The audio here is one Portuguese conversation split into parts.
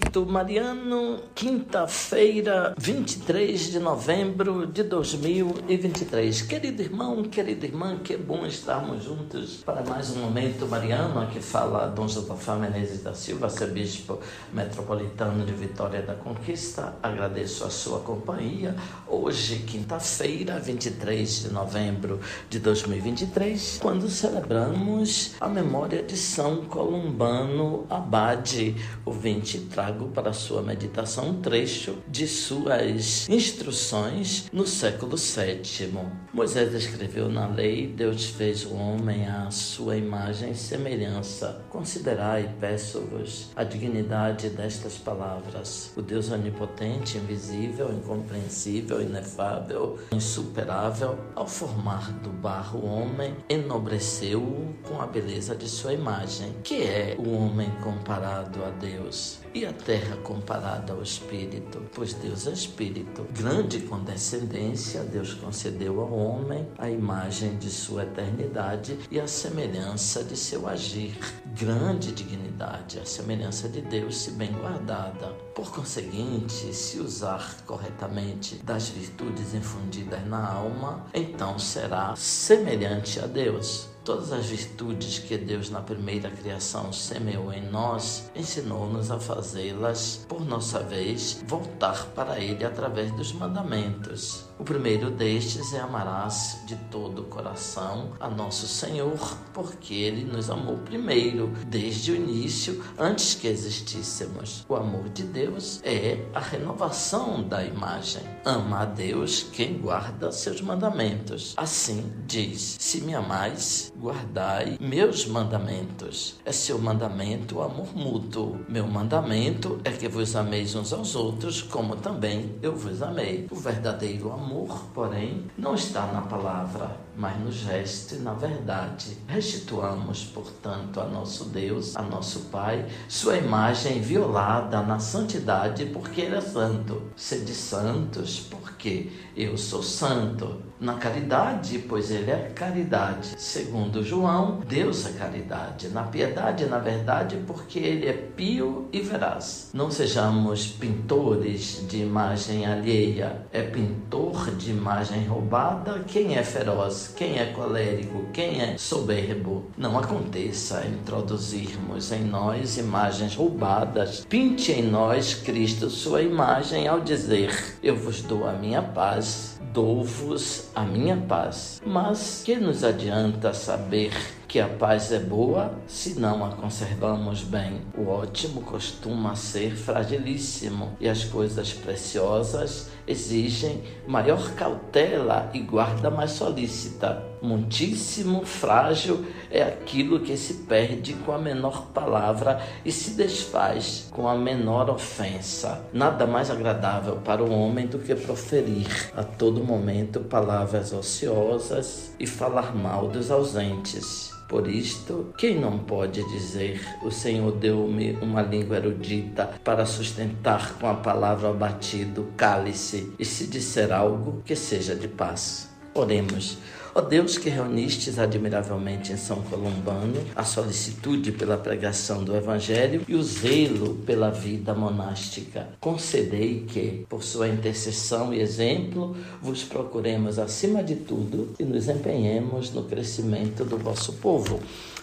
Momento Mariano, quinta-feira, 23 de novembro de 2023. Querido irmão, querida irmã, que bom estarmos juntos para mais um Momento Mariano. Aqui fala Dom Josafá Menezes da Silva, arcebispo metropolitano de Vitória da Conquista. Agradeço a sua companhia. Hoje, quinta-feira, 23 de novembro de 2023, quando celebramos a memória de São Columbano Abade, ouvinte, trago para sua meditação um trecho de suas instruções no século VII. Moisés escreveu na lei: Deus fez o homem à sua imagem e semelhança. Considerai, peço-vos, a dignidade destas palavras. O Deus onipotente, invisível, incompreensível, inefável, insuperável, ao formar do barro o homem, enobreceu-o com a beleza de sua imagem. Que é o homem comparado a Deus? E a terra comparada ao Espírito, pois Deus é Espírito. Grande condescendência Deus concedeu ao homem a imagem de sua eternidade e a semelhança de seu agir. Grande dignidade, a semelhança de Deus, se bem guardada. Por conseguinte, se usar corretamente das virtudes infundidas na alma, então será semelhante a Deus. Todas as virtudes que Deus na primeira criação semeou em nós, ensinou-nos a fazê-las, por nossa vez, voltar para Ele através dos mandamentos. O primeiro destes é amarás de todo o coração a nosso Senhor, porque Ele nos amou primeiro, desde o início, antes que existíssemos. O amor de Deus é a renovação da imagem. Ama a Deus quem guarda seus mandamentos. Assim diz: Se me amais, guardai meus mandamentos. É seu mandamento o amor mútuo. Meu mandamento é que vos ameis uns aos outros, como também eu vos amei. O verdadeiro amor, porém, não está na palavra, mas no gesto e na verdade. Restituamos, portanto, a nosso Deus, a nosso Pai, sua imagem violada na santidade, porque Ele é santo. Sede santos, porque eu sou santo. Na caridade, pois Ele é caridade. Segundo João, Deus é caridade. Na piedade, na verdade, porque Ele é pio e veraz. Não sejamos pintores de imagem alheia. É pintor de imagem roubada quem é feroz quem é colérico, quem é soberbo. Não aconteça introduzirmos em nós imagens roubadas. Pinte em nós Cristo sua imagem ao dizer: Eu vos dou a minha paz, dou-vos a minha paz. Mas que nos adianta saber que a paz é boa se não a conservamos bem. O ótimo costuma ser fragilíssimo e as coisas preciosas exigem maior cautela e guarda mais solícita. Muitíssimo frágil é aquilo que se perde com a menor palavra e se desfaz com a menor ofensa. Nada mais agradável para o homem do que proferir a todo momento palavras ociosas e falar mal dos ausentes. Por isto, quem não pode dizer: O Senhor deu-me uma língua erudita para sustentar com a palavra abatido cálice, e se disser algo, que seja de paz. Oremos. Ó Deus que reunistes admiravelmente em São Columbano a solicitude pela pregação do Evangelho e o zelo pela vida monástica, concedei que, por sua intercessão e exemplo, vos procuremos acima de tudo e nos empenhemos no crescimento do vosso povo.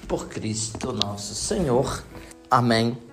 Por Cristo nosso Senhor. Amém